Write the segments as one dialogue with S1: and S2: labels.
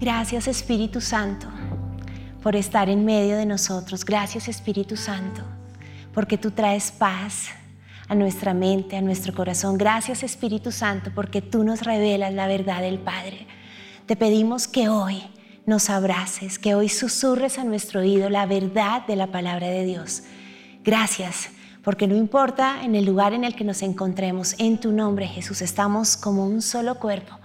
S1: Gracias Espíritu Santo por estar en medio de nosotros. Gracias Espíritu Santo porque tú traes paz a nuestra mente, a nuestro corazón. Gracias Espíritu Santo porque tú nos revelas la verdad del Padre. Te pedimos que hoy nos abraces, que hoy susurres a nuestro oído la verdad de la palabra de Dios. Gracias porque no importa en el lugar en el que nos encontremos, en tu nombre Jesús, estamos como un solo cuerpo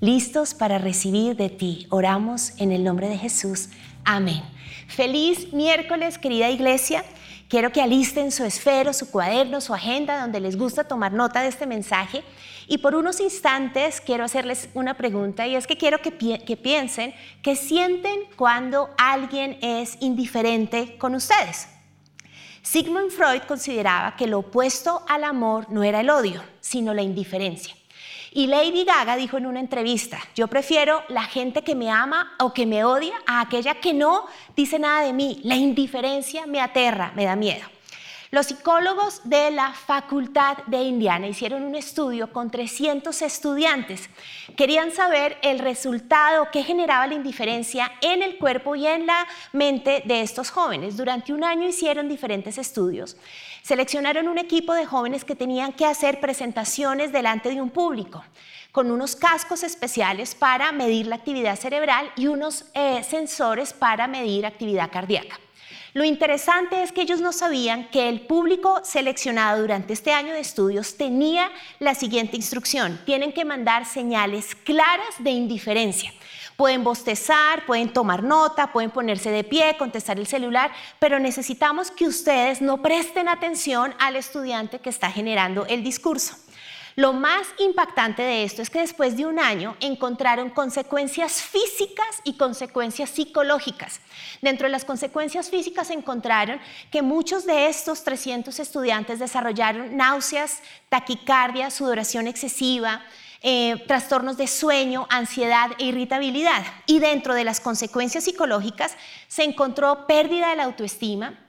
S1: listos para recibir de ti. Oramos en el nombre de Jesús. Amén. Feliz miércoles, querida iglesia. Quiero que alisten su esfero, su cuaderno, su agenda, donde les gusta tomar nota de este mensaje. Y por unos instantes quiero hacerles una pregunta y es que quiero que, que piensen, que sienten cuando alguien es indiferente con ustedes. Sigmund Freud consideraba que lo opuesto al amor no era el odio, sino la indiferencia. Y Lady Gaga dijo en una entrevista, yo prefiero la gente que me ama o que me odia a aquella que no dice nada de mí. La indiferencia me aterra, me da miedo. Los psicólogos de la Facultad de Indiana hicieron un estudio con 300 estudiantes. Querían saber el resultado que generaba la indiferencia en el cuerpo y en la mente de estos jóvenes. Durante un año hicieron diferentes estudios. Seleccionaron un equipo de jóvenes que tenían que hacer presentaciones delante de un público con unos cascos especiales para medir la actividad cerebral y unos eh, sensores para medir actividad cardíaca. Lo interesante es que ellos no sabían que el público seleccionado durante este año de estudios tenía la siguiente instrucción. Tienen que mandar señales claras de indiferencia. Pueden bostezar, pueden tomar nota, pueden ponerse de pie, contestar el celular, pero necesitamos que ustedes no presten atención al estudiante que está generando el discurso. Lo más impactante de esto es que después de un año encontraron consecuencias físicas y consecuencias psicológicas. Dentro de las consecuencias físicas encontraron que muchos de estos 300 estudiantes desarrollaron náuseas, taquicardia, sudoración excesiva, eh, trastornos de sueño, ansiedad e irritabilidad. Y dentro de las consecuencias psicológicas se encontró pérdida de la autoestima,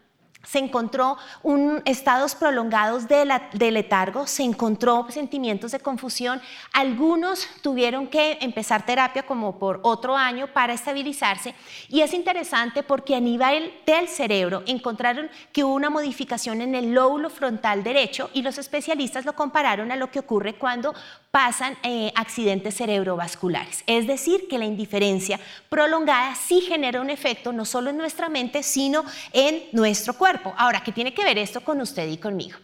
S1: se encontró un, estados prolongados de, letargo, se encontró sentimientos de confusión. Algunos tuvieron que empezar terapia como por otro año para estabilizarse. Y es interesante porque a nivel del cerebro encontraron que hubo una modificación en el lóbulo frontal derecho y los especialistas lo compararon a lo que ocurre cuando pasan eh, accidentes cerebrovasculares. Es decir, que la indiferencia prolongada sí genera un efecto no solo en nuestra mente, sino en nuestro cuerpo. Ahora, ¿qué tiene que ver esto con usted y conmigo?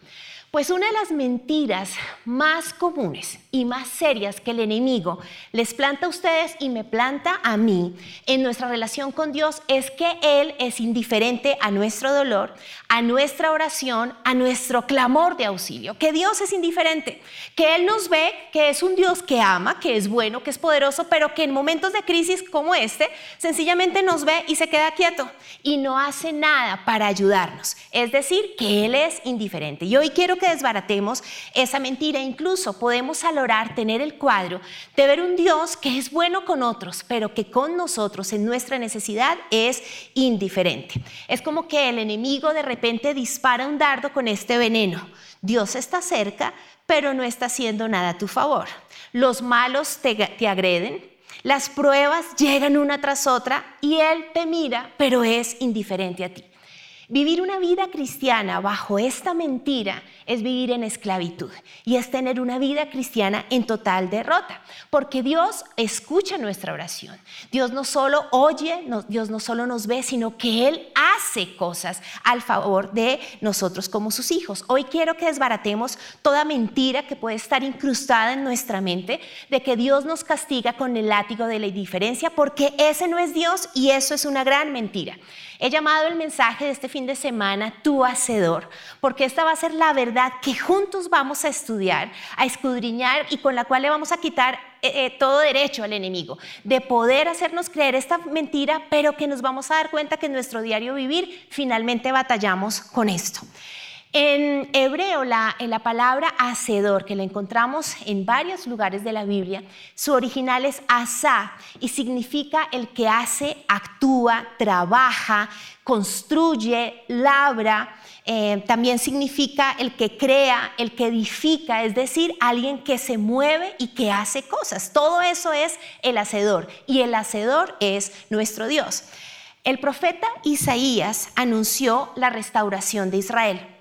S1: Pues una de las mentiras más comunes y más serias que el enemigo les planta a ustedes y me planta a mí en nuestra relación con Dios es que Él es indiferente a nuestro dolor, a nuestra oración, a nuestro clamor de auxilio, que Dios es indiferente, que Él nos ve, que es un Dios que ama, que es bueno, que es poderoso, pero que en momentos de crisis como este, sencillamente nos ve y se queda quieto y no hace nada para ayudarnos. Es decir, que Él es indiferente. Y hoy quiero que desbaratemos esa mentira. Incluso podemos valorar tener el cuadro de ver un Dios que es bueno con otros, pero que con nosotros en nuestra necesidad es indiferente. Es como que el enemigo de repente dispara un dardo con este veneno. Dios está cerca, pero no está haciendo nada a tu favor. Los malos te, te agreden, las pruebas llegan una tras otra y Él te mira, pero es indiferente a ti. Vivir una vida cristiana bajo esta mentira es vivir en esclavitud y es tener una vida cristiana en total derrota, porque Dios escucha nuestra oración. Dios no solo oye, Dios no solo nos ve, sino que Él hace cosas al favor de nosotros como sus hijos. Hoy quiero que desbaratemos toda mentira que puede estar incrustada en nuestra mente de que Dios nos castiga con el látigo de la indiferencia, porque ese no es Dios y eso es una gran mentira. He llamado el mensaje de este fin de semana tu hacedor, porque esta va a ser la verdad que juntos vamos a estudiar, a escudriñar y con la cual le vamos a quitar eh, eh, todo derecho al enemigo, de poder hacernos creer esta mentira, pero que nos vamos a dar cuenta que en nuestro diario vivir finalmente batallamos con esto. En hebreo, la, en la palabra hacedor, que la encontramos en varios lugares de la Biblia, su original es asa y significa el que hace, actúa, trabaja, construye, labra. Eh, también significa el que crea, el que edifica, es decir, alguien que se mueve y que hace cosas. Todo eso es el hacedor y el hacedor es nuestro Dios. El profeta Isaías anunció la restauración de Israel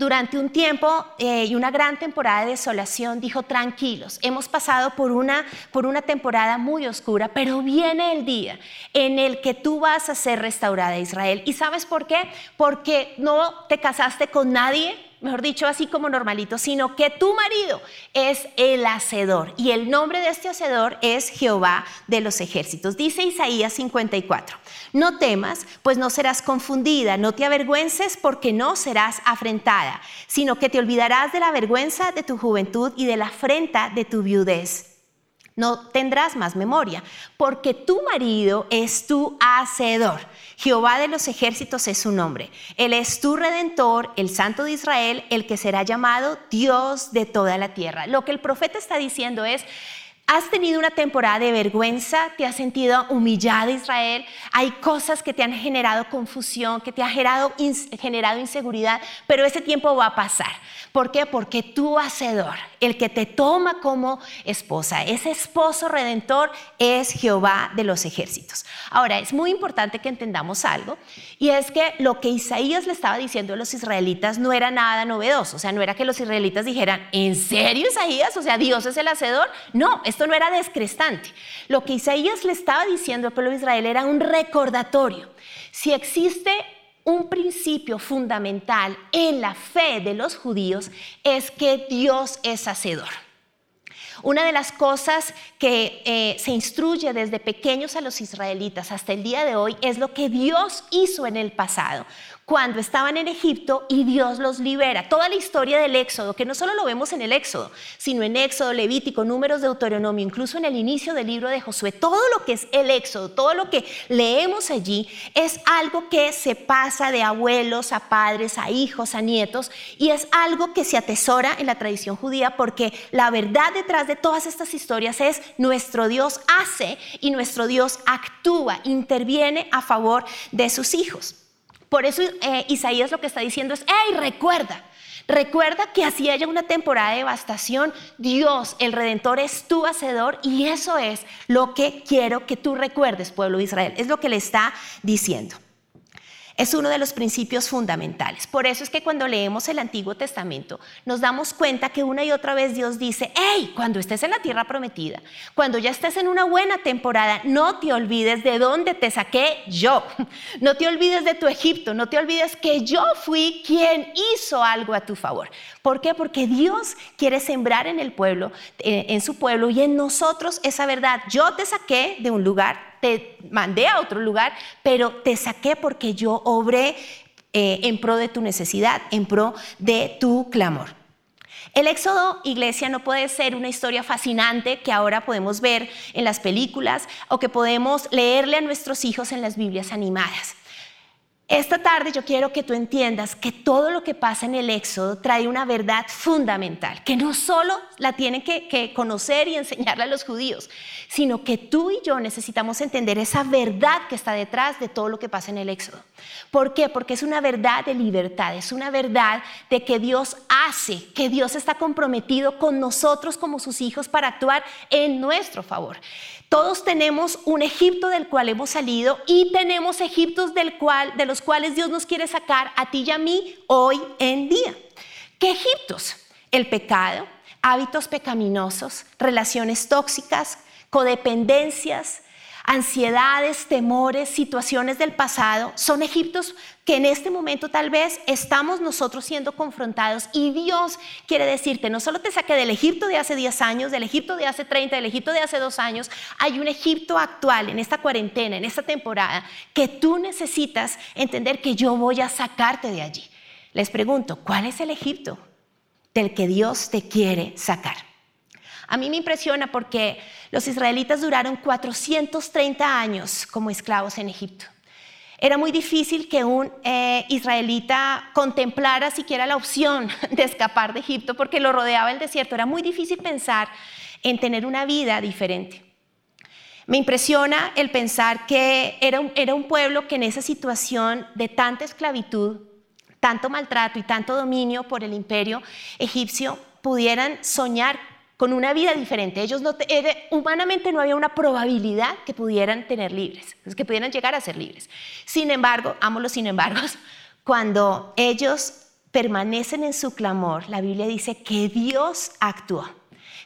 S1: durante un tiempo eh, y una gran temporada de desolación, dijo, tranquilos, hemos pasado por una, por una temporada muy oscura, pero viene el día en el que tú vas a ser restaurada Israel. ¿Y sabes por qué? Porque no te casaste con nadie mejor dicho, así como normalito, sino que tu marido es el hacedor. Y el nombre de este hacedor es Jehová de los ejércitos. Dice Isaías 54, no temas, pues no serás confundida, no te avergüences porque no serás afrentada, sino que te olvidarás de la vergüenza de tu juventud y de la afrenta de tu viudez no tendrás más memoria, porque tu marido es tu hacedor. Jehová de los ejércitos es su nombre. Él es tu redentor, el Santo de Israel, el que será llamado Dios de toda la tierra. Lo que el profeta está diciendo es, ¿Has tenido una temporada de vergüenza? ¿Te has sentido humillada Israel? Hay cosas que te han generado confusión, que te han generado, inseguridad, pero ese tiempo va a pasar. ¿Por qué? Porque tu hacedor, el que te toma como esposa, ese esposo redentor es Jehová de los ejércitos. Ahora, es muy importante que entendamos algo, y es que lo que Isaías le estaba diciendo a los israelitas no era nada novedoso, o sea, no era que los israelitas dijeran, ¿en serio Isaías? O sea, Dios es el hacedor. No, esto no era descrestante. Lo que Isaías le estaba diciendo al pueblo de Israel era un recordatorio. Si existe un principio fundamental en la fe de los judíos es que Dios es hacedor. Una de las cosas que eh, se instruye desde pequeños a los israelitas hasta el día de hoy es lo que Dios hizo en el pasado cuando estaban en Egipto y Dios los libera. Toda la historia del Éxodo, que no solo lo vemos en el Éxodo, sino en Éxodo, Levítico, Números de Deuteronomio, incluso en el inicio del libro de Josué, todo lo que es el Éxodo, todo lo que leemos allí es algo que se pasa de abuelos a padres, a hijos, a nietos, y es algo que se atesora en la tradición judía porque la verdad detrás de todas estas historias es nuestro Dios hace y nuestro Dios actúa, interviene a favor de sus hijos. Por eso eh, Isaías lo que está diciendo es, hey, recuerda, recuerda que así haya una temporada de devastación, Dios, el Redentor, es tu hacedor y eso es lo que quiero que tú recuerdes, pueblo de Israel. Es lo que le está diciendo es uno de los principios fundamentales. Por eso es que cuando leemos el Antiguo Testamento nos damos cuenta que una y otra vez Dios dice, hey, cuando estés en la tierra prometida, cuando ya estés en una buena temporada, no te olvides de dónde te saqué yo. No te olvides de tu Egipto, no te olvides que yo fui quien hizo algo a tu favor. ¿Por qué? Porque Dios quiere sembrar en el pueblo, eh, en su pueblo y en nosotros esa verdad. Yo te saqué de un lugar te mandé a otro lugar, pero te saqué porque yo obré eh, en pro de tu necesidad, en pro de tu clamor. El éxodo, iglesia, no puede ser una historia fascinante que ahora podemos ver en las películas o que podemos leerle a nuestros hijos en las Biblias animadas. Esta tarde yo quiero que tú entiendas que todo lo que pasa en el Éxodo trae una verdad fundamental, que no solo la tienen que, conocer y enseñarle a los judíos, sino que tú y yo necesitamos entender esa verdad que está detrás de todo lo que pasa en el Éxodo. ¿Por qué? Porque es una verdad de libertad, es una verdad de que Dios hace, que Dios está comprometido con nosotros como sus hijos para actuar en nuestro favor. Todos tenemos un Egipto del cual hemos salido y tenemos Egiptos del cual, de los cuales Dios nos quiere sacar a ti y a mí hoy en día. ¿Qué Egiptos? El pecado, hábitos pecaminosos, relaciones tóxicas, codependencias, ansiedades, temores, situaciones del pasado, son Egiptos que en este momento tal vez estamos nosotros siendo confrontados y Dios quiere decirte, no solo te saqué del Egipto de hace 10 años, del Egipto de hace 30, del Egipto de hace 2 años, hay un Egipto actual en esta cuarentena, en esta temporada, que tú necesitas entender que yo voy a sacarte de allí. Les pregunto, ¿cuál es el Egipto del que Dios te quiere sacar? A mí me impresiona porque los israelitas duraron 430 años como esclavos en Egipto. Era muy difícil que un eh, israelita contemplara siquiera la opción de escapar de Egipto porque lo rodeaba el desierto. Era muy difícil pensar en tener una vida diferente. Me impresiona el pensar que era un, era un pueblo que en esa situación de tanta esclavitud, tanto maltrato y tanto dominio por el imperio egipcio, pudieran soñar con una vida diferente. Ellos no, humanamente no había una probabilidad que pudieran tener libres, que pudieran llegar a ser libres. Sin embargo, amo los sin embargos, cuando ellos permanecen en su clamor, la Biblia dice que Dios actuó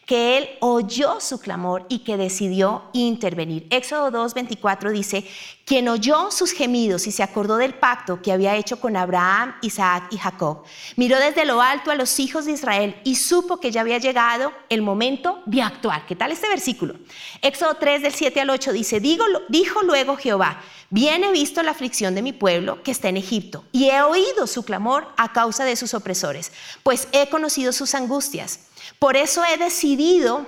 S1: que él oyó su clamor y que decidió intervenir. Éxodo 2.24 dice, quien oyó sus gemidos y se acordó del pacto que había hecho con Abraham, Isaac y Jacob, miró desde lo alto a los hijos de Israel y supo que ya había llegado el momento de actuar. ¿Qué tal este versículo? Éxodo 3 del 7 al 8 dice, dijo luego Jehová, bien he visto la aflicción de mi pueblo que está en Egipto y he oído su clamor a causa de sus opresores, pues he conocido sus angustias. Por eso he decidido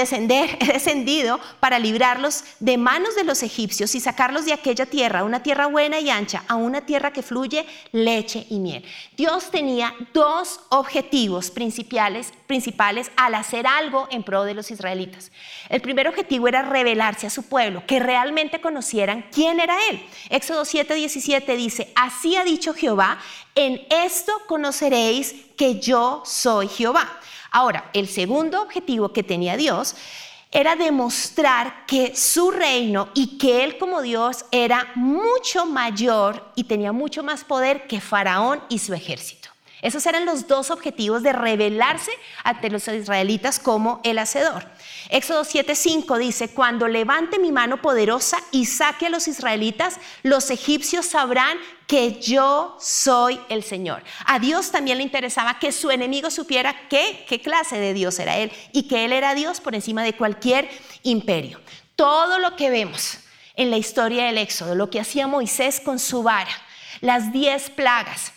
S1: descender, he descendido para librarlos de manos de los egipcios y sacarlos de aquella tierra, una tierra buena y ancha, a una tierra que fluye leche y miel. Dios tenía dos objetivos principales, principales al hacer algo en pro de los israelitas. El primer objetivo era revelarse a su pueblo, que realmente conocieran quién era Él. Éxodo 7:17 dice, así ha dicho Jehová, en esto conoceréis que yo soy Jehová. Ahora, el segundo objetivo que tenía Dios era demostrar que su reino y que él como Dios era mucho mayor y tenía mucho más poder que Faraón y su ejército. Esos eran los dos objetivos de revelarse ante los israelitas como el hacedor. Éxodo 7:5 dice, cuando levante mi mano poderosa y saque a los israelitas, los egipcios sabrán que yo soy el Señor. A Dios también le interesaba que su enemigo supiera qué clase de Dios era Él y que Él era Dios por encima de cualquier imperio. Todo lo que vemos en la historia del Éxodo, lo que hacía Moisés con su vara, las diez plagas,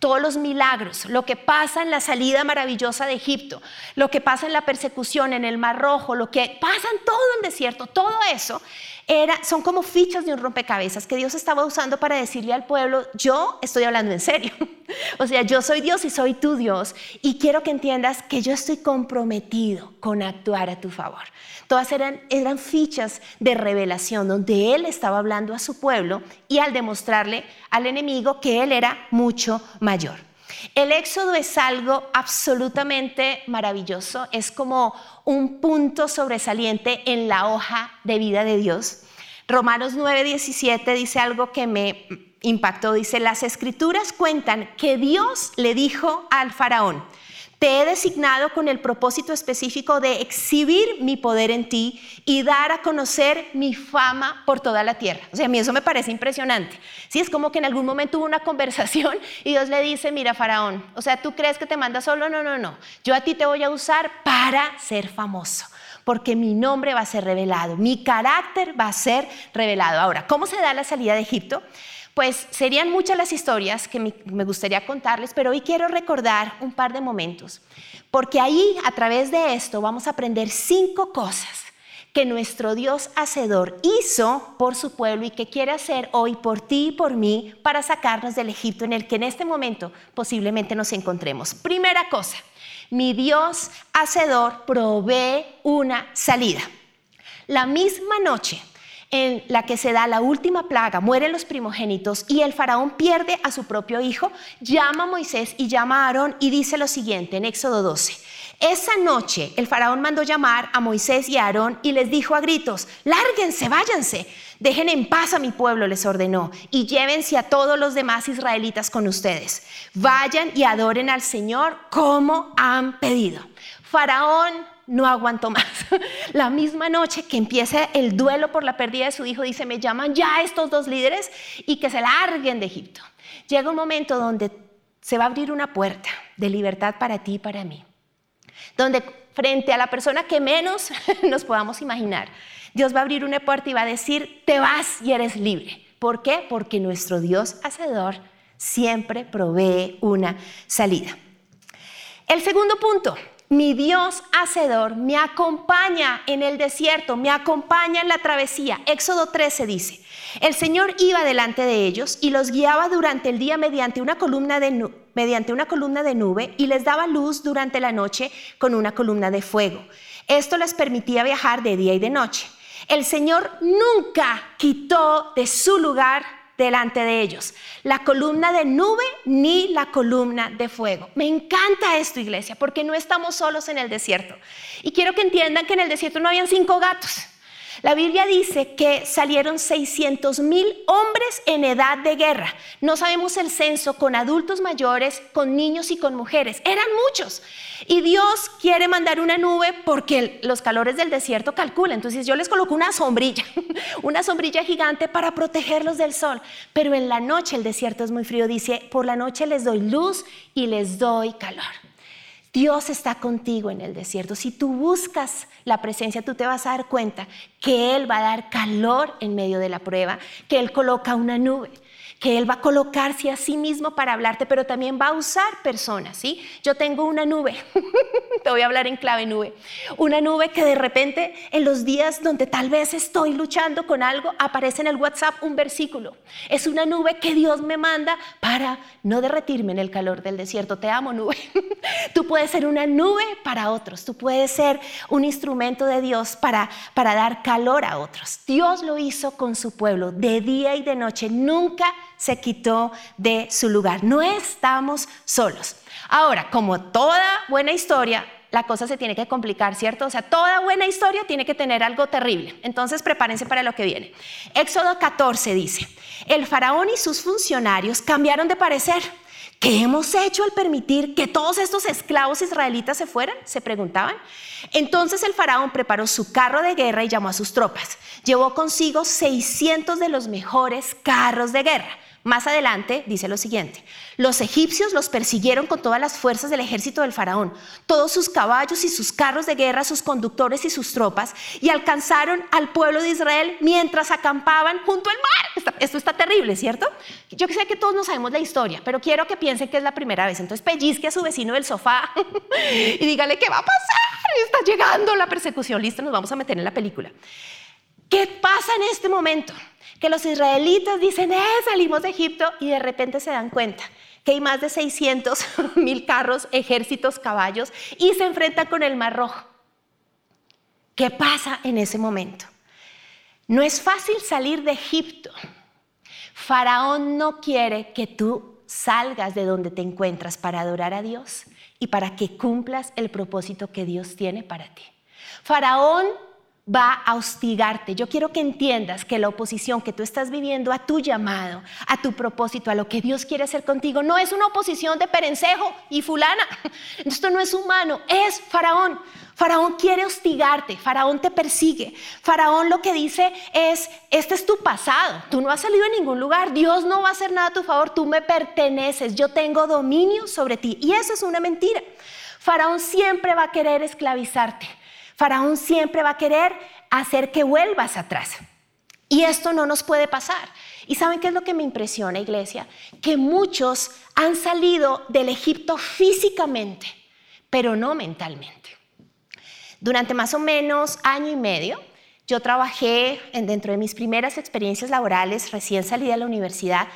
S1: todos los milagros, lo que pasa en la salida maravillosa de Egipto, lo que pasa en la persecución en el Mar Rojo, lo que pasa en todo el desierto, todo eso era, son como fichas de un rompecabezas que Dios estaba usando para decirle al pueblo, yo estoy hablando en serio. o sea, yo soy Dios y soy tu Dios y quiero que entiendas que yo estoy comprometido con actuar a tu favor. Todas eran, eran fichas de revelación donde Él estaba hablando a su pueblo y al demostrarle al enemigo que Él era mucho mayor. El éxodo es algo absolutamente maravilloso, es como un punto sobresaliente en la hoja de vida de Dios. Romanos 9:17 dice algo que me impactó, dice, las escrituras cuentan que Dios le dijo al faraón, te he designado con el propósito específico de exhibir mi poder en ti y dar a conocer mi fama por toda la tierra. O sea, a mí eso me parece impresionante. Sí, es como que en algún momento hubo una conversación y Dios le dice, mira, Faraón, o sea, ¿tú crees que te manda solo? No, no, no. Yo a ti te voy a usar para ser famoso porque mi nombre va a ser revelado, mi carácter va a ser revelado. Ahora, ¿cómo se da la salida de Egipto? Pues serían muchas las historias que me gustaría contarles, pero hoy quiero recordar un par de momentos, porque ahí a través de esto vamos a aprender cinco cosas que nuestro Dios Hacedor hizo por su pueblo y que quiere hacer hoy por ti y por mí para sacarnos del Egipto en el que en este momento posiblemente nos encontremos. Primera cosa, mi Dios Hacedor provee una salida. La misma noche en la que se da la última plaga, mueren los primogénitos y el faraón pierde a su propio hijo, llama a Moisés y llama a Aarón y dice lo siguiente en Éxodo 12. Esa noche el faraón mandó llamar a Moisés y a Aarón y les dijo a gritos, lárguense, váyanse, dejen en paz a mi pueblo, les ordenó, y llévense a todos los demás israelitas con ustedes. Vayan y adoren al Señor como han pedido. Faraón no aguanto más. La misma noche que empieza el duelo por la pérdida de su hijo, dice, me llaman ya estos dos líderes y que se larguen de Egipto. Llega un momento donde se va a abrir una puerta de libertad para ti y para mí, donde frente a la persona que menos nos podamos imaginar, Dios va a abrir una puerta y va a decir, te vas y eres libre. ¿Por qué? Porque nuestro Dios hacedor siempre provee una salida. El segundo punto, mi Dios hacedor, me acompaña en el desierto, me acompaña en la travesía. Éxodo 13 dice, el Señor iba delante de ellos y los guiaba durante el día mediante una columna de, mediante una columna de nube y les daba luz durante la noche con una columna de fuego. Esto les permitía viajar de día y de noche. El Señor nunca quitó de su lugar delante de ellos la columna de nube ni la columna de fuego. Me encanta esto, iglesia, porque no estamos solos en el desierto. Y quiero que entiendan que en el desierto no habían cinco gatos. La Biblia dice que salieron 600 mil hombres en edad de guerra. No sabemos el censo con adultos mayores, con niños y con mujeres. Eran muchos. Y Dios quiere mandar una nube porque los calores del desierto calculan. Entonces yo les coloco una sombrilla, una sombrilla gigante para protegerlos del sol. Pero en la noche el desierto es muy frío. Dice, por la noche les doy luz y les doy calor. Dios está contigo en el desierto. Si tú buscas la presencia, tú te vas a dar cuenta que Él va a dar calor en medio de la prueba, que Él coloca una nube que Él va a colocarse a sí mismo para hablarte, pero también va a usar personas, ¿sí? Yo tengo una nube, te voy a hablar en clave nube, una nube que de repente en los días donde tal vez estoy luchando con algo, aparece en el WhatsApp un versículo. Es una nube que Dios me manda para no derretirme en el calor del desierto. Te amo, nube. tú puedes ser una nube para otros, tú puedes ser un instrumento de Dios para, para dar calor a otros. Dios lo hizo con su pueblo de día y de noche, nunca se quitó de su lugar. No estamos solos. Ahora, como toda buena historia, la cosa se tiene que complicar, ¿cierto? O sea, toda buena historia tiene que tener algo terrible. Entonces, prepárense para lo que viene. Éxodo 14 dice, el faraón y sus funcionarios cambiaron de parecer. ¿Qué hemos hecho al permitir que todos estos esclavos israelitas se fueran? Se preguntaban. Entonces el faraón preparó su carro de guerra y llamó a sus tropas. Llevó consigo 600 de los mejores carros de guerra más adelante dice lo siguiente, los egipcios los persiguieron con todas las fuerzas del ejército del faraón, todos sus caballos y sus carros de guerra, sus conductores y sus tropas, y alcanzaron al pueblo de Israel mientras acampaban junto al mar. Esto está terrible, ¿cierto? Yo sé que todos no sabemos la historia, pero quiero que piensen que es la primera vez. Entonces pellizque a su vecino del sofá y dígale, ¿qué va a pasar? Está llegando la persecución, listo, nos vamos a meter en la película. ¿Qué pasa en este momento? Que los israelitas dicen, eh, salimos de Egipto y de repente se dan cuenta que hay más de 600 mil carros, ejércitos, caballos y se enfrentan con el Mar Rojo. ¿Qué pasa en ese momento? No es fácil salir de Egipto. Faraón no quiere que tú salgas de donde te encuentras para adorar a Dios y para que cumplas el propósito que Dios tiene para ti. Faraón va a hostigarte. Yo quiero que entiendas que la oposición que tú estás viviendo a tu llamado, a tu propósito, a lo que Dios quiere hacer contigo, no es una oposición de perencejo y fulana. Esto no es humano, es faraón. Faraón quiere hostigarte, Faraón te persigue. Faraón lo que dice es, este es tu pasado, tú no has salido en ningún lugar, Dios no va a hacer nada a tu favor, tú me perteneces, yo tengo dominio sobre ti. Y eso es una mentira. Faraón siempre va a querer esclavizarte. Faraón siempre va a querer hacer que vuelvas atrás. Y esto no nos puede pasar. ¿Y saben qué es lo que me impresiona, iglesia? Que muchos han salido del Egipto físicamente, pero no mentalmente. Durante más o menos año y medio, yo trabajé dentro de mis primeras experiencias laborales, recién salida de la universidad,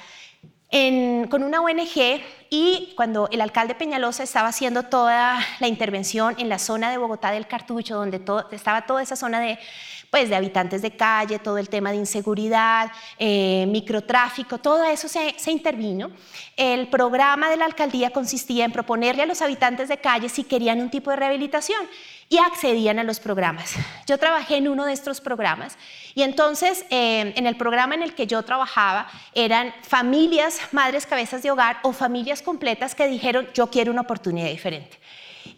S1: con una ONG y cuando el alcalde Peñalosa estaba haciendo toda la intervención en la zona de Bogotá del Cartucho, donde estaba toda esa zona de, pues, de habitantes de calle, todo el tema de inseguridad, eh, microtráfico, todo eso se, intervino. El programa de la alcaldía consistía en proponerle a los habitantes de calle si querían un tipo de rehabilitación y accedían a los programas. Yo trabajé en uno de estos programas y entonces eh, en el programa en el que yo trabajaba eran familias, madres cabezas de hogar o familias completas que dijeron yo quiero una oportunidad diferente.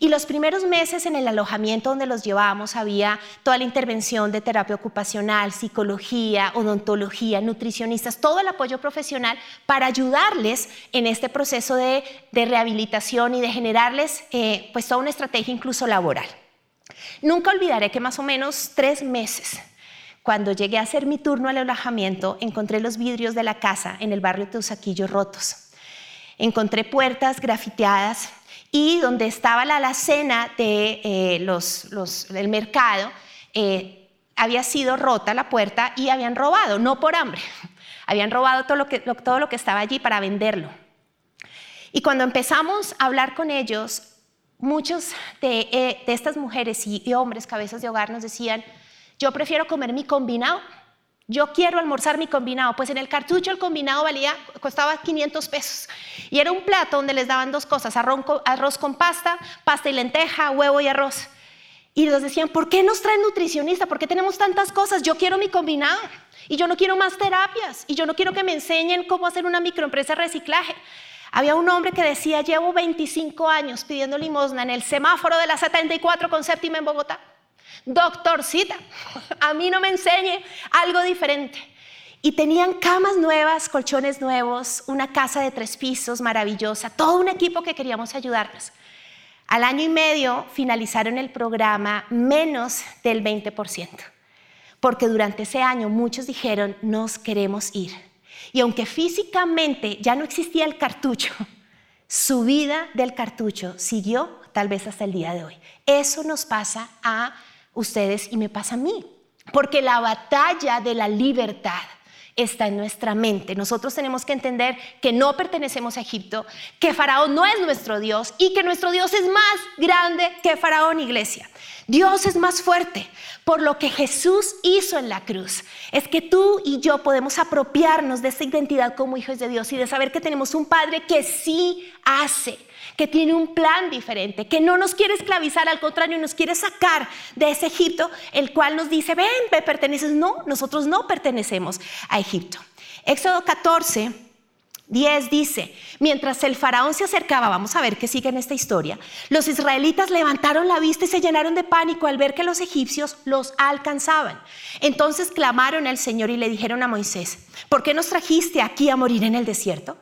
S1: Y los primeros meses en el alojamiento donde los llevábamos había toda la intervención de terapia ocupacional, psicología, odontología, nutricionistas, todo el apoyo profesional para ayudarles en este proceso de, rehabilitación y de generarles eh, pues toda una estrategia incluso laboral. Nunca olvidaré que más o menos tres meses, cuando llegué a hacer mi turno al alojamiento, encontré los vidrios de la casa en el barrio Teusaquillo rotos. Encontré puertas grafiteadas y donde estaba la alacena de, eh, los, del mercado, eh, había sido rota la puerta y habían robado, no por hambre, habían robado todo lo que, todo lo que estaba allí para venderlo. Y cuando empezamos a hablar con ellos, muchos de, eh, estas mujeres y, y hombres, cabezas de hogar, nos decían, yo prefiero comer mi combinado yo quiero almorzar mi combinado. Pues en el cartucho el combinado valía, costaba 500 pesos. Y era un plato donde les daban dos cosas, arroz con pasta, pasta y lenteja, huevo y arroz. Y nos decían, ¿por qué nos traen nutricionista? ¿Por qué tenemos tantas cosas? Yo quiero mi combinado. Y yo no quiero más terapias. Y yo no quiero que me enseñen cómo hacer una microempresa de reciclaje. Había un hombre que decía, llevo 25 años pidiendo limosna en el semáforo de la 74 con séptima en Bogotá doctorcita, a mí no me enseñe algo diferente. Y tenían camas nuevas, colchones nuevos, una casa de tres pisos maravillosa, todo un equipo que queríamos ayudarnos. Al año y medio finalizaron el programa menos del 20%, porque durante ese año muchos dijeron, nos queremos ir. Y aunque físicamente ya no existía el cartucho, su vida del cartucho siguió tal vez hasta el día de hoy. Eso nos pasa a ustedes y me pasa a mí. Porque la batalla de la libertad está en nuestra mente. Nosotros tenemos que entender que no pertenecemos a Egipto, que Faraón no es nuestro Dios y que nuestro Dios es más grande que Faraón, iglesia. Dios es más fuerte por lo que Jesús hizo en la cruz. Es que tú y yo podemos apropiarnos de esa identidad como hijos de Dios y de saber que tenemos un Padre que sí hace que tiene un plan diferente, que no nos quiere esclavizar, al contrario, nos quiere sacar de ese Egipto, el cual nos dice, ven, me perteneces. No, nosotros no pertenecemos a Egipto. Éxodo 14. 10 dice, mientras el faraón se acercaba, vamos a ver qué sigue en esta historia, los israelitas levantaron la vista y se llenaron de pánico al ver que los egipcios los alcanzaban. Entonces clamaron al Señor y le dijeron a Moisés, ¿por qué nos trajiste aquí a morir en el desierto?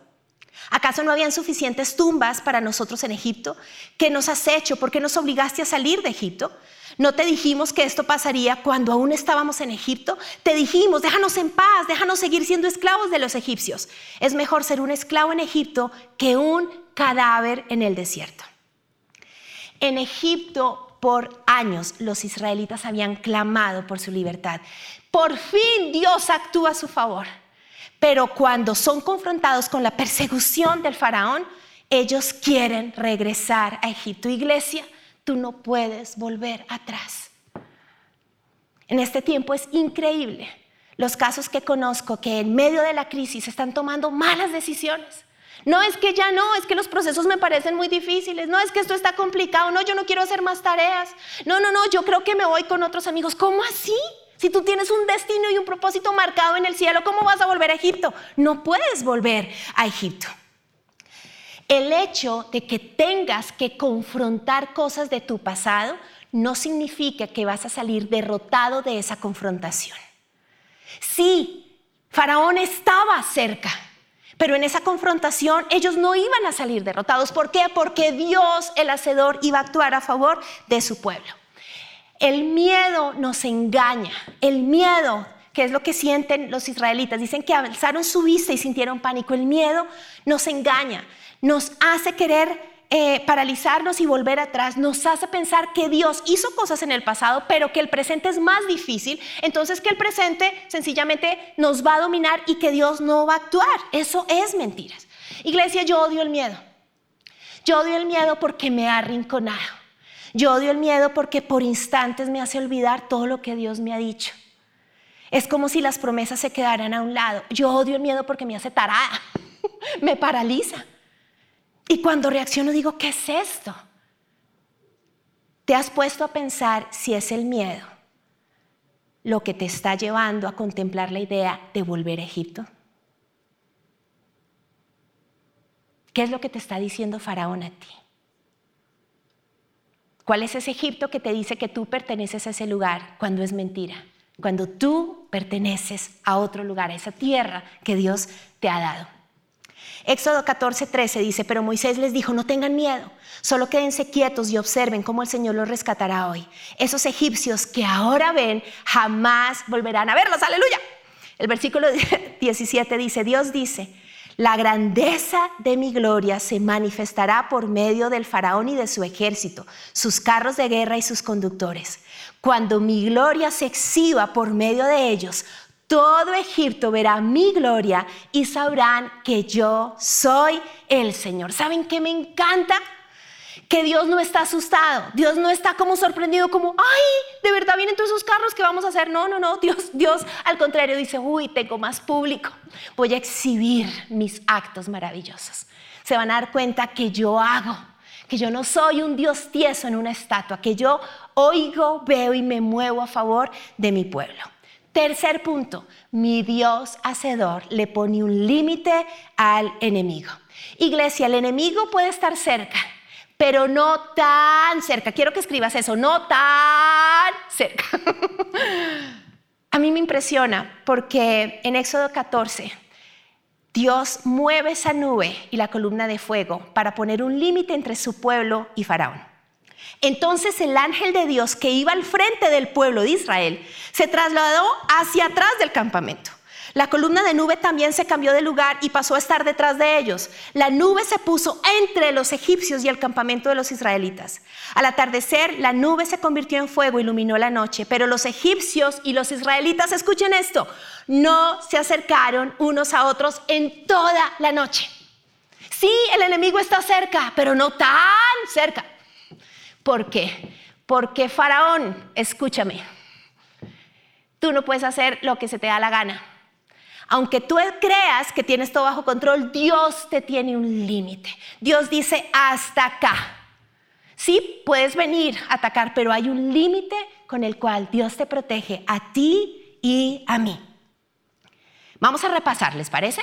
S1: ¿Acaso no habían suficientes tumbas para nosotros en Egipto? ¿Qué nos has hecho? ¿Por qué nos obligaste a salir de Egipto? ¿No te dijimos que esto pasaría cuando aún estábamos en Egipto? Te dijimos, déjanos en paz, déjanos seguir siendo esclavos de los egipcios. Es mejor ser un esclavo en Egipto que un cadáver en el desierto. En Egipto, por años, los israelitas habían clamado por su libertad. Por fin Dios actúa a su favor. Pero cuando son confrontados con la persecución del faraón, ellos quieren regresar a Egipto. Iglesia, tú no puedes volver atrás. En este tiempo es increíble los casos que conozco que en medio de la crisis están tomando malas decisiones. No es que ya no, es que los procesos me parecen muy difíciles, no es que esto está complicado, no, yo no quiero hacer más tareas, no, no, no, yo creo que me voy con otros amigos. ¿Cómo así? Si tú tienes un destino y un propósito marcado en el cielo, ¿cómo vas a volver a Egipto? No puedes volver a Egipto. El hecho de que tengas que confrontar cosas de tu pasado no significa que vas a salir derrotado de esa confrontación. Sí, Faraón estaba cerca, pero en esa confrontación ellos no iban a salir derrotados. ¿Por qué? Porque Dios, el Hacedor, iba a actuar a favor de su pueblo. El miedo nos engaña. El miedo, que es lo que sienten los israelitas, dicen que alzaron su vista y sintieron pánico. El miedo nos engaña, nos hace querer eh, paralizarnos y volver atrás, nos hace pensar que Dios hizo cosas en el pasado, pero que el presente es más difícil, entonces que el presente sencillamente nos va a dominar y que Dios no va a actuar. Eso es mentiras. Iglesia, yo odio el miedo. Yo odio el miedo porque me ha arrinconado. Yo odio el miedo porque por instantes me hace olvidar todo lo que Dios me ha dicho. Es como si las promesas se quedaran a un lado. Yo odio el miedo porque me hace tarada, me paraliza. Y cuando reacciono digo, ¿qué es esto? ¿Te has puesto a pensar si es el miedo lo que te está llevando a contemplar la idea de volver a Egipto? ¿Qué es lo que te está diciendo Faraón a ti? ¿Cuál es ese Egipto que te dice que tú perteneces a ese lugar cuando es mentira? Cuando tú perteneces a otro lugar, a esa tierra que Dios te ha dado. Éxodo 14, 13 dice, pero Moisés les dijo, no tengan miedo, solo quédense quietos y observen cómo el Señor los rescatará hoy. Esos egipcios que ahora ven, jamás volverán a verlos, aleluya. El versículo 17 dice, Dios dice, La grandeza de mi gloria se manifestará por medio del faraón y de su ejército, sus carros de guerra y sus conductores. Cuando mi gloria se exhiba por medio de ellos, todo Egipto verá mi gloria y sabrán que yo soy el Señor. ¿Saben qué me encanta? Que Dios no está asustado, Dios no está como sorprendido, como, ay, de verdad vienen todos esos carros que vamos a hacer. No, no, no, Dios, Dios al contrario dice, uy, tengo más público, voy a exhibir mis actos maravillosos. Se van a dar cuenta que yo hago, que yo no soy un Dios tieso en una estatua, que yo oigo, veo y me muevo a favor de mi pueblo. Tercer punto, mi Dios hacedor le pone un límite al enemigo. Iglesia, el enemigo puede estar cerca, pero no tan cerca. Quiero que escribas eso, no tan cerca. A mí me impresiona porque en Éxodo 14 Dios mueve esa nube y la columna de fuego para poner un límite entre su pueblo y Faraón. Entonces el ángel de Dios que iba al frente del pueblo de Israel se trasladó hacia atrás del campamento. La columna de nube también se cambió de lugar y pasó a estar detrás de ellos. La nube se puso entre los egipcios y el campamento de los israelitas. Al atardecer, la nube se convirtió en fuego, iluminó la noche, pero los egipcios y los israelitas, escuchen esto, no se acercaron unos a otros en toda la noche. Sí, el enemigo está cerca, pero no tan cerca. ¿Por qué? Porque Faraón, escúchame, tú no puedes hacer lo que se te da la gana. Aunque tú creas que tienes todo bajo control, Dios te tiene un límite. Dios dice hasta acá. Sí, puedes venir a atacar, pero hay un límite con el cual Dios te protege a ti y a mí. Vamos a repasar, ¿les parece?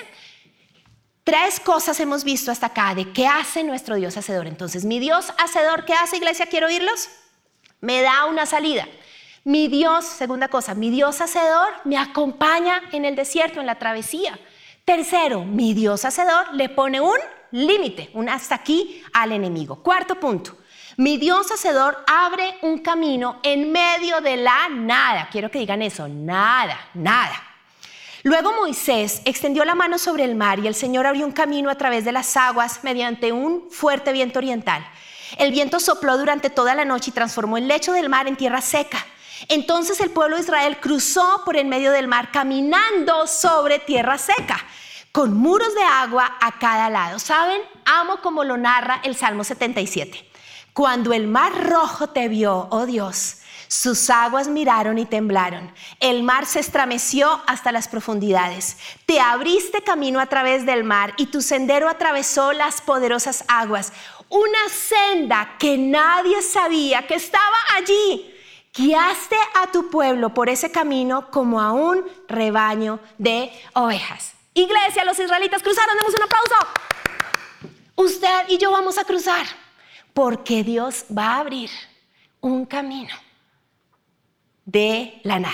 S1: Tres cosas hemos visto hasta acá de qué hace nuestro Dios hacedor. Entonces, mi Dios hacedor, ¿qué hace, iglesia? Quiero oírlos. Me da una salida. Mi Dios, segunda cosa, mi Dios hacedor me acompaña en el desierto, en la travesía. Tercero, mi Dios hacedor le pone un límite, un hasta aquí al enemigo. Cuarto punto, mi Dios hacedor abre un camino en medio de la nada. Quiero que digan eso, nada, nada. Luego Moisés extendió la mano sobre el mar y el Señor abrió un camino a través de las aguas mediante un fuerte viento oriental. El viento sopló durante toda la noche y transformó el lecho del mar en tierra seca. Entonces el pueblo de Israel cruzó por el medio del mar caminando sobre tierra seca, con muros de agua a cada lado. ¿Saben? Amo como lo narra el Salmo 77. Cuando el mar rojo te vio, oh Dios, sus aguas miraron y temblaron. El mar se estremeció hasta las profundidades. Te abriste camino a través del mar y tu sendero atravesó las poderosas aguas. Una senda que nadie sabía que estaba allí guiaste a tu pueblo por ese camino como a un rebaño de ovejas. Iglesia, los israelitas cruzaron, demos un aplauso. Usted y yo vamos a cruzar porque Dios va a abrir un camino de la nada.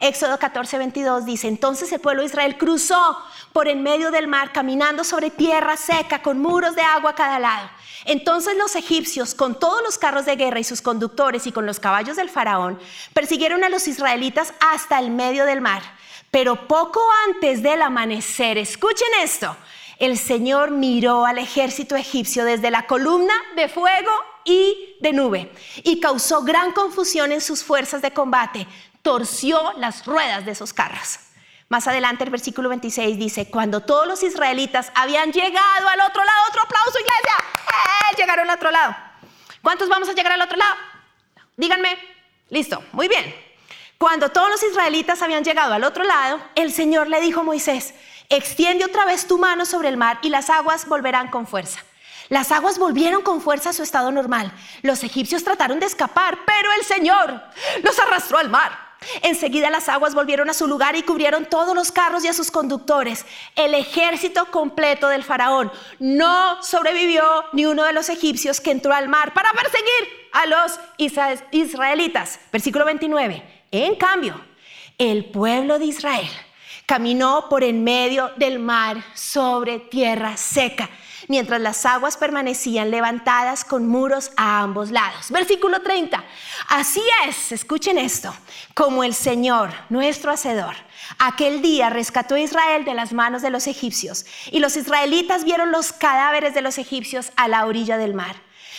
S1: Éxodo 14, 22 dice, entonces el pueblo de Israel cruzó por en medio del mar, caminando sobre tierra seca, con muros de agua a cada lado. Entonces los egipcios, con todos los carros de guerra y sus conductores y con los caballos del faraón, persiguieron a los israelitas hasta el medio del mar. Pero poco antes del amanecer, escuchen esto, el Señor miró al ejército egipcio desde la columna de fuego y de nube y causó gran confusión en sus fuerzas de combate, torció las ruedas de esos carros. Más adelante el versículo 26 dice, cuando todos los israelitas habían llegado al otro lado, otro aplauso iglesia, ¡Eh! llegaron al otro lado. ¿Cuántos vamos a llegar al otro lado? Díganme, listo, muy bien. Cuando todos los israelitas habían llegado al otro lado, el Señor le dijo a Moisés, extiende otra vez tu mano sobre el mar y las aguas volverán con fuerza. Las aguas volvieron con fuerza a su estado normal. Los egipcios trataron de escapar, pero el Señor los arrastró al mar. Enseguida las aguas volvieron a su lugar y cubrieron todos los carros y a sus conductores. El ejército completo del faraón no sobrevivió ni uno de los egipcios que entró al mar para perseguir a los israelitas. Versículo 29. En cambio, el pueblo de Israel Caminó por en medio del mar sobre tierra seca, mientras las aguas permanecían levantadas con muros a ambos lados. Versículo 30. Así es, escuchen esto, como el Señor, nuestro Hacedor, aquel día rescató a Israel de las manos de los egipcios, y los israelitas vieron los cadáveres de los egipcios a la orilla del mar.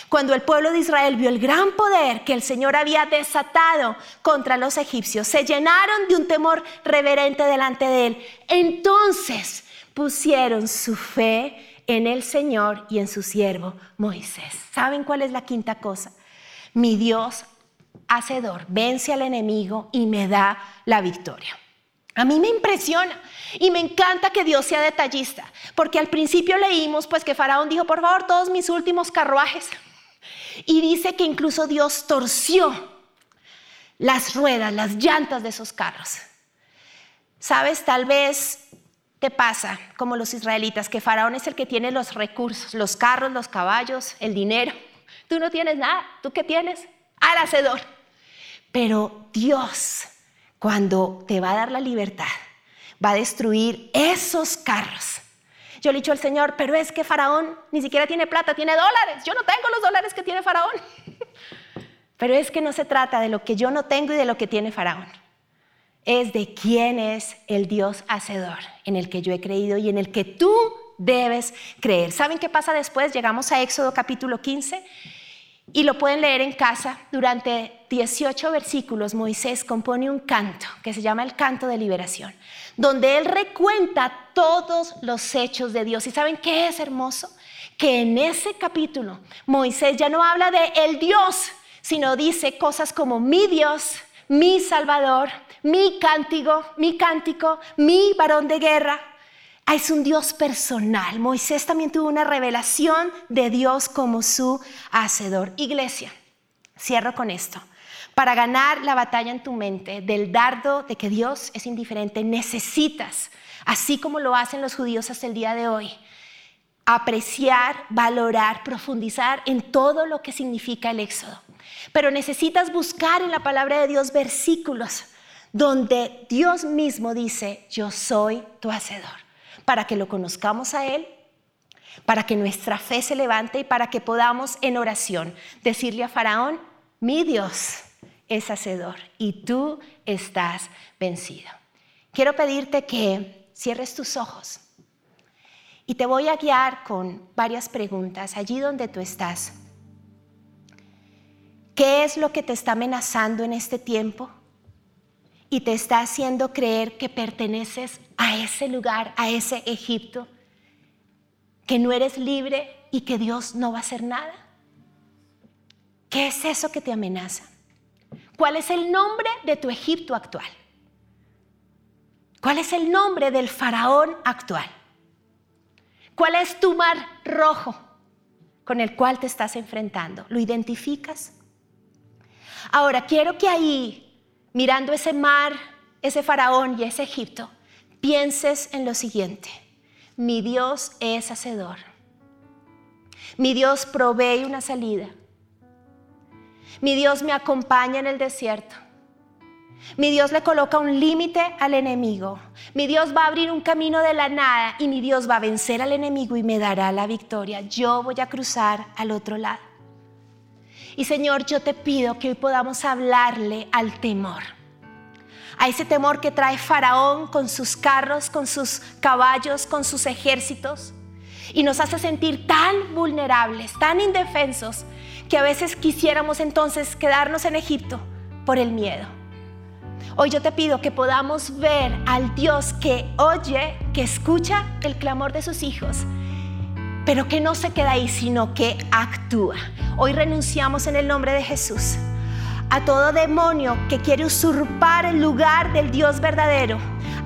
S1: Cuando el pueblo de Israel vio el gran poder que el Señor había desatado contra los egipcios, se llenaron de un temor reverente delante de él. Entonces pusieron su fe en el Señor y en su siervo Moisés. ¿Saben cuál es la quinta cosa? Mi Dios hacedor vence al enemigo y me da la victoria. A mí me impresiona y me encanta que Dios sea detallista, porque al principio leímos pues que Faraón dijo, por favor, todos mis últimos carruajes. Y dice que incluso Dios torció las ruedas, las llantas de esos carros. Sabes, tal vez pasa como los israelitas, que Faraón es el que tiene los recursos, los carros, los caballos, el dinero. Tú no tienes nada, ¿tú qué tienes? Al hacedor. Pero Dios, cuando te va a dar la libertad, va a destruir esos carros yo le he dicho al Señor, pero es que Faraón ni siquiera tiene plata, tiene dólares. Yo no tengo los dólares que tiene Faraón. Pero es que no se trata de lo que yo no tengo y de lo que tiene Faraón. Es de quién es el Dios hacedor en el que yo he creído y en el que tú debes creer. ¿Saben qué pasa después? Llegamos a Éxodo capítulo 15 y lo pueden leer en casa. Durante 18 versículos Moisés compone un canto que se llama el canto de liberación donde Él recuenta todos los hechos de Dios. ¿Y saben qué es hermoso? Que en ese capítulo Moisés ya no habla de el Dios, sino dice cosas como mi Dios, mi Salvador, mi cántico, mi cántico, mi varón de guerra. Es un Dios personal. Moisés también tuvo una revelación de Dios como su hacedor. Iglesia, cierro con esto. Para ganar la batalla en tu mente del dardo de que Dios es indiferente, necesitas, así como lo hacen los judíos hasta el día de hoy, apreciar, valorar, profundizar en todo lo que significa el éxodo. Pero necesitas buscar en la palabra de Dios versículos donde Dios mismo dice, yo soy tu hacedor, para que lo conozcamos a Él, para que nuestra fe se levante y para que podamos en oración decirle a Faraón, mi Dios es hacedor y tú estás vencido. Quiero pedirte que cierres tus ojos y te voy a guiar con varias preguntas allí donde tú estás. ¿Qué es lo que te está amenazando en este tiempo? Y te está haciendo creer que perteneces a ese lugar, a ese Egipto, que no eres libre y que Dios no va a hacer nada. ¿Qué es eso que te amenaza? ¿Cuál es el nombre de tu Egipto actual? ¿Cuál es el nombre del faraón actual? ¿Cuál es tu mar rojo con el cual te estás enfrentando? ¿Lo identificas? Ahora, quiero que ahí, mirando ese mar, ese faraón y ese Egipto, pienses en lo siguiente. Mi Dios es hacedor. Mi Dios provee una salida. Mi Dios me acompaña en el desierto. Mi Dios le coloca un límite al enemigo. Mi Dios va a abrir un camino de la nada y mi Dios va a vencer al enemigo y me dará la victoria. Yo voy a cruzar al otro lado. Y Señor, yo te pido que hoy podamos hablarle al temor. A ese temor que trae Faraón con sus carros, con sus caballos, con sus ejércitos. Y nos hace sentir tan vulnerables, tan indefensos, que a veces quisiéramos entonces quedarnos en Egipto por el miedo. Hoy yo te pido que podamos ver al Dios que oye, que escucha el clamor de sus hijos, pero que no se queda ahí, sino que actúa. Hoy renunciamos en el nombre de Jesús a todo demonio que quiere usurpar el lugar del Dios verdadero,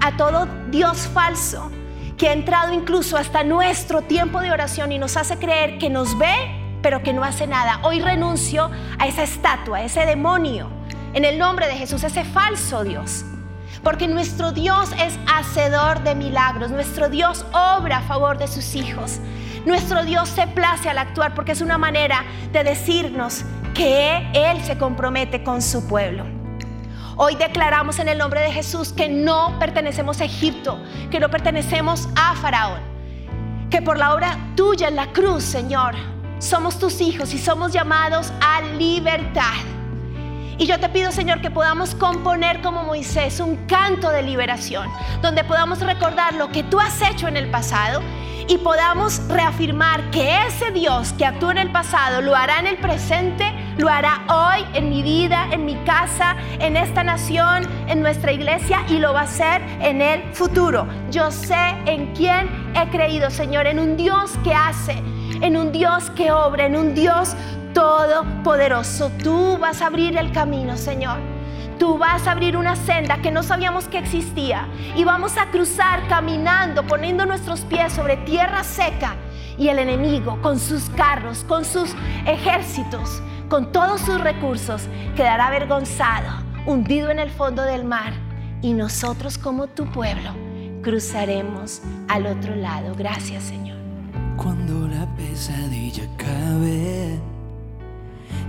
S1: a todo Dios falso que ha entrado incluso hasta nuestro tiempo de oración y nos hace creer que nos ve pero que no hace nada. Hoy renuncio a esa estatua, a ese demonio, en el nombre de Jesús, ese falso Dios. Porque nuestro Dios es hacedor de milagros, nuestro Dios obra a favor de sus hijos. Nuestro Dios se place al actuar porque es una manera de decirnos que Él se compromete con su pueblo. Hoy declaramos en el nombre de Jesús que no pertenecemos a Egipto, que no pertenecemos a Faraón, que por la obra tuya en la cruz, Señor, somos tus hijos y somos llamados a libertad. Y yo te pido, Señor, que podamos componer como Moisés un canto de liberación, donde podamos recordar lo que tú has hecho en el pasado y podamos reafirmar que ese Dios que actuó en el pasado lo hará en el presente, lo hará hoy en mi vida, en mi casa, en esta nación, en nuestra iglesia y lo va a hacer en el futuro. Yo sé en quién he creído, Señor, en un Dios que hace, en un Dios que obra, en un Dios todopoderoso. Tú vas a abrir el camino, Señor. Tú vas a abrir una senda que no sabíamos que existía y vamos a cruzar caminando, poniendo nuestros pies sobre tierra seca y el enemigo con sus carros, con sus ejércitos, con todos sus recursos, quedará avergonzado, hundido en el fondo del mar y nosotros como tu pueblo cruzaremos al otro lado. Gracias Señor.
S2: Cuando la pesadilla cabe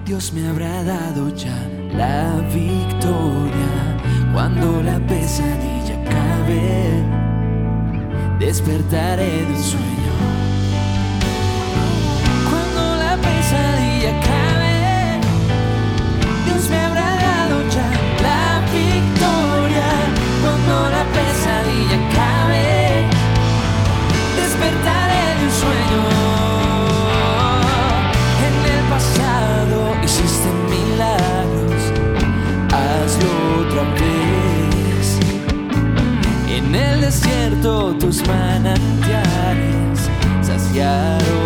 S2: Dios me habrá dado ya la victoria cuando la pesadilla acabe. Despertaré de un sueño. Tus manantiales saciaron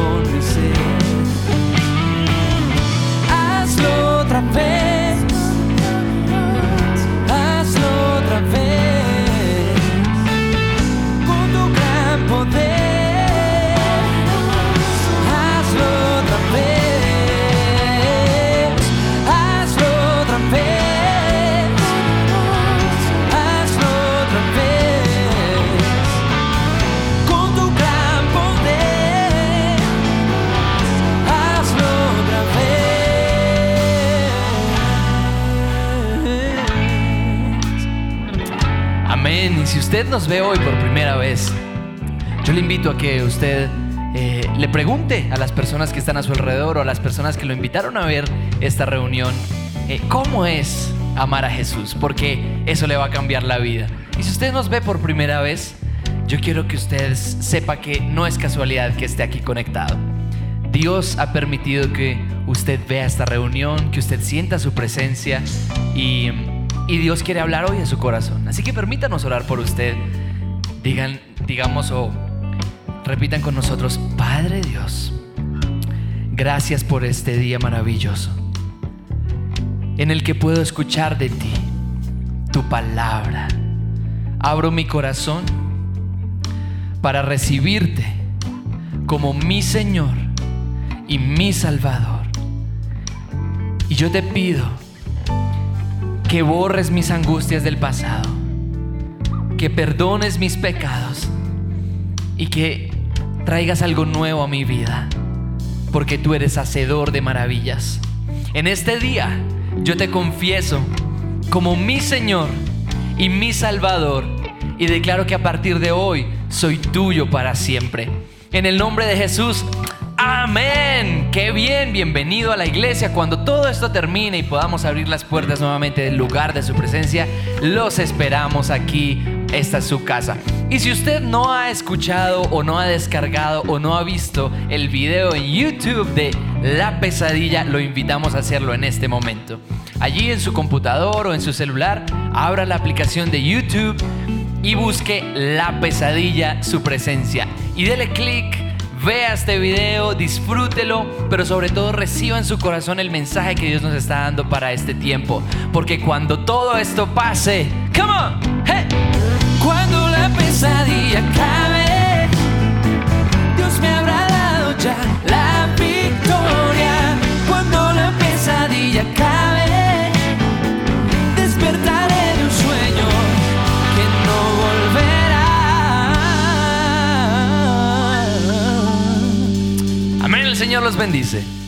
S3: Amén. Y si usted nos ve hoy por primera vez, yo le invito a que usted eh, le pregunte a las personas que están a su alrededor o a las personas que lo invitaron a ver esta reunión, eh, ¿cómo es amar a Jesús? Porque eso le va a cambiar la vida. Y si usted nos ve por primera vez, yo quiero que usted sepa que no es casualidad que esté aquí conectado. Dios ha permitido que usted vea esta reunión, que usted sienta su presencia y, y Dios quiere hablar hoy a su corazón. Así que permítanos orar por usted. Digan, digamos o repitan con nosotros, Padre Dios, gracias por este día maravilloso en el que puedo escuchar de ti, tu palabra. Abro mi corazón para recibirte como mi Señor y mi Salvador. Y yo te pido que borres mis angustias del pasado, que perdones mis pecados y que traigas algo nuevo a mi vida, porque tú eres hacedor de maravillas. En este día yo te confieso como mi Señor y mi Salvador y declaro que a partir de hoy soy tuyo para siempre. En el nombre de Jesús, amén. Qué bien, bienvenido a la iglesia. Cuando todo esto termine y podamos abrir las puertas nuevamente del lugar de su presencia, los esperamos aquí. Esta es su casa. Y si usted no ha escuchado o no ha descargado o no ha visto el video en YouTube de La Pesadilla, lo invitamos a hacerlo en este momento. Allí en su computador o en su celular, abra la aplicación de YouTube y busque La Pesadilla, su presencia. Y dele clic, vea este video, disfrútelo, pero sobre todo reciba en su corazón el mensaje que Dios nos está dando para este tiempo. Porque cuando todo esto pase, come on, hey.
S2: Cuando la pesadilla acabe, Dios me habrá dado ya la victoria. Cuando la pesadilla acabe,
S3: Señor los bendice.